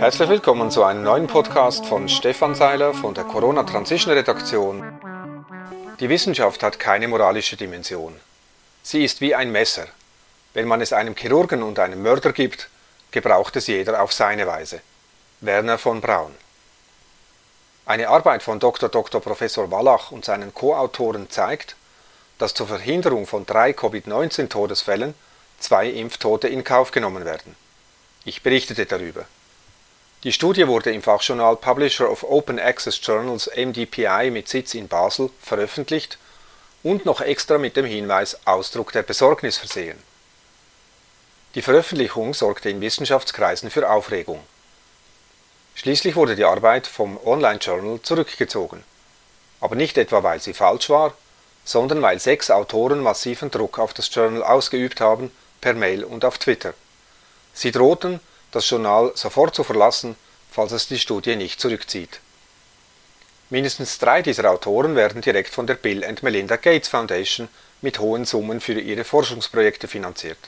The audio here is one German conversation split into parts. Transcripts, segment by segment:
Herzlich willkommen zu einem neuen Podcast von Stefan Seiler von der Corona Transition Redaktion. Die Wissenschaft hat keine moralische Dimension. Sie ist wie ein Messer. Wenn man es einem Chirurgen und einem Mörder gibt, gebraucht es jeder auf seine Weise. Werner von Braun. Eine Arbeit von Dr. Dr. Professor Wallach und seinen Co-Autoren zeigt, dass zur Verhinderung von drei Covid-19-Todesfällen zwei Impftote in Kauf genommen werden. Ich berichtete darüber. Die Studie wurde im Fachjournal Publisher of Open Access Journals MDPI mit Sitz in Basel veröffentlicht und noch extra mit dem Hinweis Ausdruck der Besorgnis versehen. Die Veröffentlichung sorgte in Wissenschaftskreisen für Aufregung. Schließlich wurde die Arbeit vom Online-Journal zurückgezogen. Aber nicht etwa, weil sie falsch war, sondern weil sechs Autoren massiven Druck auf das Journal ausgeübt haben, per Mail und auf Twitter. Sie drohten, das Journal sofort zu verlassen, falls es die Studie nicht zurückzieht. Mindestens drei dieser Autoren werden direkt von der Bill and Melinda Gates Foundation mit hohen Summen für ihre Forschungsprojekte finanziert.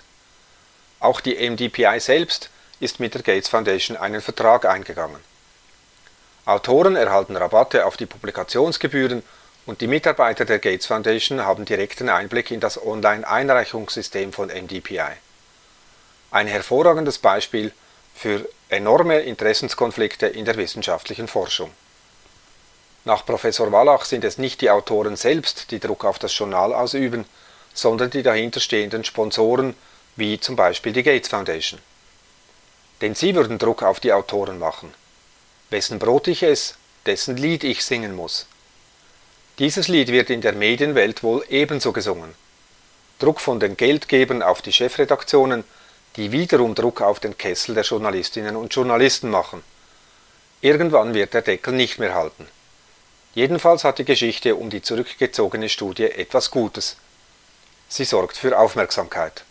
Auch die MDPI selbst ist mit der Gates Foundation einen Vertrag eingegangen. Autoren erhalten Rabatte auf die Publikationsgebühren und die Mitarbeiter der Gates Foundation haben direkten Einblick in das Online-Einreichungssystem von MDPI. Ein hervorragendes Beispiel für enorme Interessenskonflikte in der wissenschaftlichen Forschung. Nach Professor Wallach sind es nicht die Autoren selbst, die Druck auf das Journal ausüben, sondern die dahinterstehenden Sponsoren, wie zum Beispiel die Gates Foundation. Denn sie würden Druck auf die Autoren machen. Wessen Brot ich esse, dessen Lied ich singen muss. Dieses Lied wird in der Medienwelt wohl ebenso gesungen. Druck von den Geldgebern auf die Chefredaktionen, die wiederum Druck auf den Kessel der Journalistinnen und Journalisten machen. Irgendwann wird der Deckel nicht mehr halten. Jedenfalls hat die Geschichte um die zurückgezogene Studie etwas Gutes. Sie sorgt für Aufmerksamkeit.